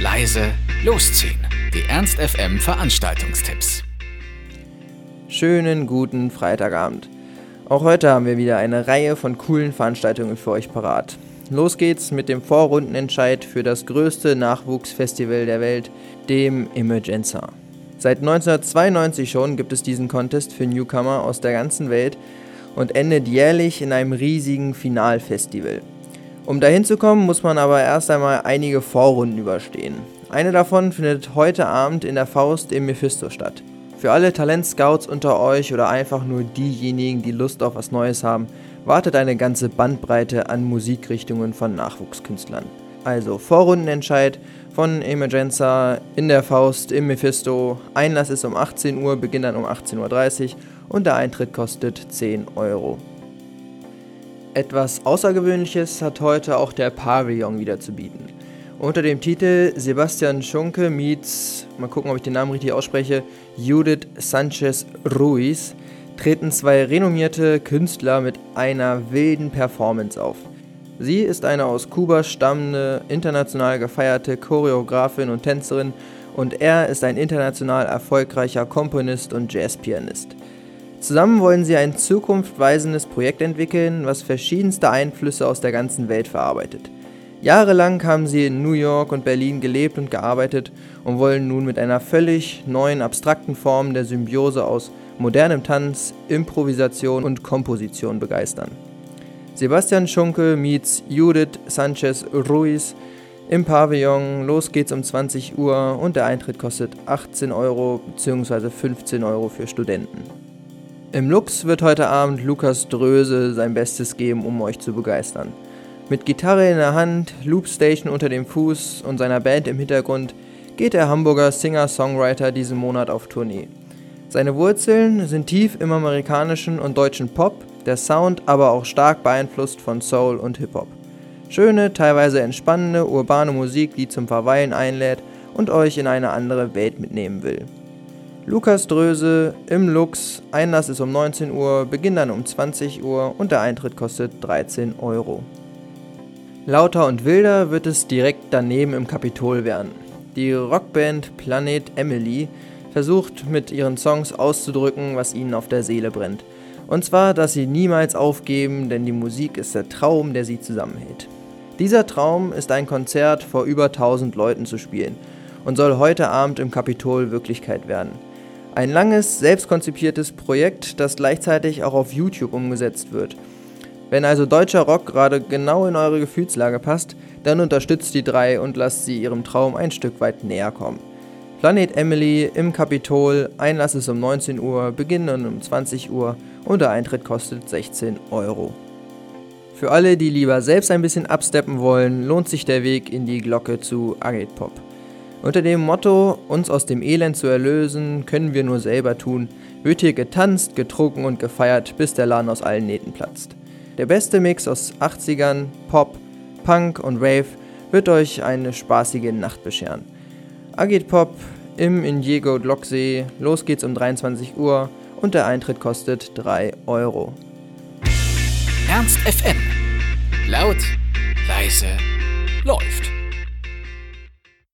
leise, losziehen. Die Ernst FM Veranstaltungstipps. Schönen guten Freitagabend. Auch heute haben wir wieder eine Reihe von coolen Veranstaltungen für euch parat. Los geht's mit dem Vorrundenentscheid für das größte Nachwuchsfestival der Welt, dem Emergenza. Seit 1992 schon gibt es diesen Contest für Newcomer aus der ganzen Welt und endet jährlich in einem riesigen Finalfestival. Um dahin zu kommen, muss man aber erst einmal einige Vorrunden überstehen. Eine davon findet heute Abend in der Faust im Mephisto statt. Für alle Talentscouts unter euch oder einfach nur diejenigen, die Lust auf was Neues haben, wartet eine ganze Bandbreite an Musikrichtungen von Nachwuchskünstlern. Also Vorrundenentscheid von Emergenza in der Faust im Mephisto. Einlass ist um 18 Uhr, Beginn dann um 18.30 Uhr und der Eintritt kostet 10 Euro. Etwas Außergewöhnliches hat heute auch der Pavillon wieder zu bieten. Unter dem Titel Sebastian Schunke meets, mal gucken, ob ich den Namen richtig ausspreche, Judith Sanchez Ruiz, treten zwei renommierte Künstler mit einer wilden Performance auf. Sie ist eine aus Kuba stammende, international gefeierte Choreografin und Tänzerin und er ist ein international erfolgreicher Komponist und Jazzpianist. Zusammen wollen sie ein zukunftweisendes Projekt entwickeln, was verschiedenste Einflüsse aus der ganzen Welt verarbeitet. Jahrelang haben sie in New York und Berlin gelebt und gearbeitet und wollen nun mit einer völlig neuen abstrakten Form der Symbiose aus modernem Tanz, Improvisation und Komposition begeistern. Sebastian Schunke meets Judith Sanchez Ruiz im Pavillon. Los geht's um 20 Uhr und der Eintritt kostet 18 Euro bzw. 15 Euro für Studenten. Im Lux wird heute Abend Lukas Dröse sein Bestes geben, um euch zu begeistern. Mit Gitarre in der Hand, Loopstation unter dem Fuß und seiner Band im Hintergrund geht der Hamburger Singer-Songwriter diesen Monat auf Tournee. Seine Wurzeln sind tief im amerikanischen und deutschen Pop, der Sound aber auch stark beeinflusst von Soul und Hip-Hop. Schöne, teilweise entspannende, urbane Musik, die zum Verweilen einlädt und euch in eine andere Welt mitnehmen will. Lukas Dröse im Lux. Einlass ist um 19 Uhr, Beginn dann um 20 Uhr und der Eintritt kostet 13 Euro. Lauter und wilder wird es direkt daneben im Kapitol werden. Die Rockband Planet Emily versucht mit ihren Songs auszudrücken, was ihnen auf der Seele brennt. Und zwar, dass sie niemals aufgeben, denn die Musik ist der Traum, der sie zusammenhält. Dieser Traum ist ein Konzert vor über 1000 Leuten zu spielen und soll heute Abend im Kapitol Wirklichkeit werden. Ein langes, selbstkonzipiertes Projekt, das gleichzeitig auch auf YouTube umgesetzt wird. Wenn also deutscher Rock gerade genau in eure Gefühlslage passt, dann unterstützt die drei und lasst sie ihrem Traum ein Stück weit näher kommen. Planet Emily im Kapitol, Einlass ist um 19 Uhr, Beginn um 20 Uhr und der Eintritt kostet 16 Euro. Für alle, die lieber selbst ein bisschen absteppen wollen, lohnt sich der Weg in die Glocke zu Agate Pop. Unter dem Motto, uns aus dem Elend zu erlösen, können wir nur selber tun, wird hier getanzt, getrunken und gefeiert, bis der Laden aus allen Nähten platzt. Der beste Mix aus 80ern, Pop, Punk und Rave wird euch eine spaßige Nacht bescheren. Agit Pop im Indiego Glocksee, los geht's um 23 Uhr und der Eintritt kostet 3 Euro. Ernst FM. Laut, leise, läuft.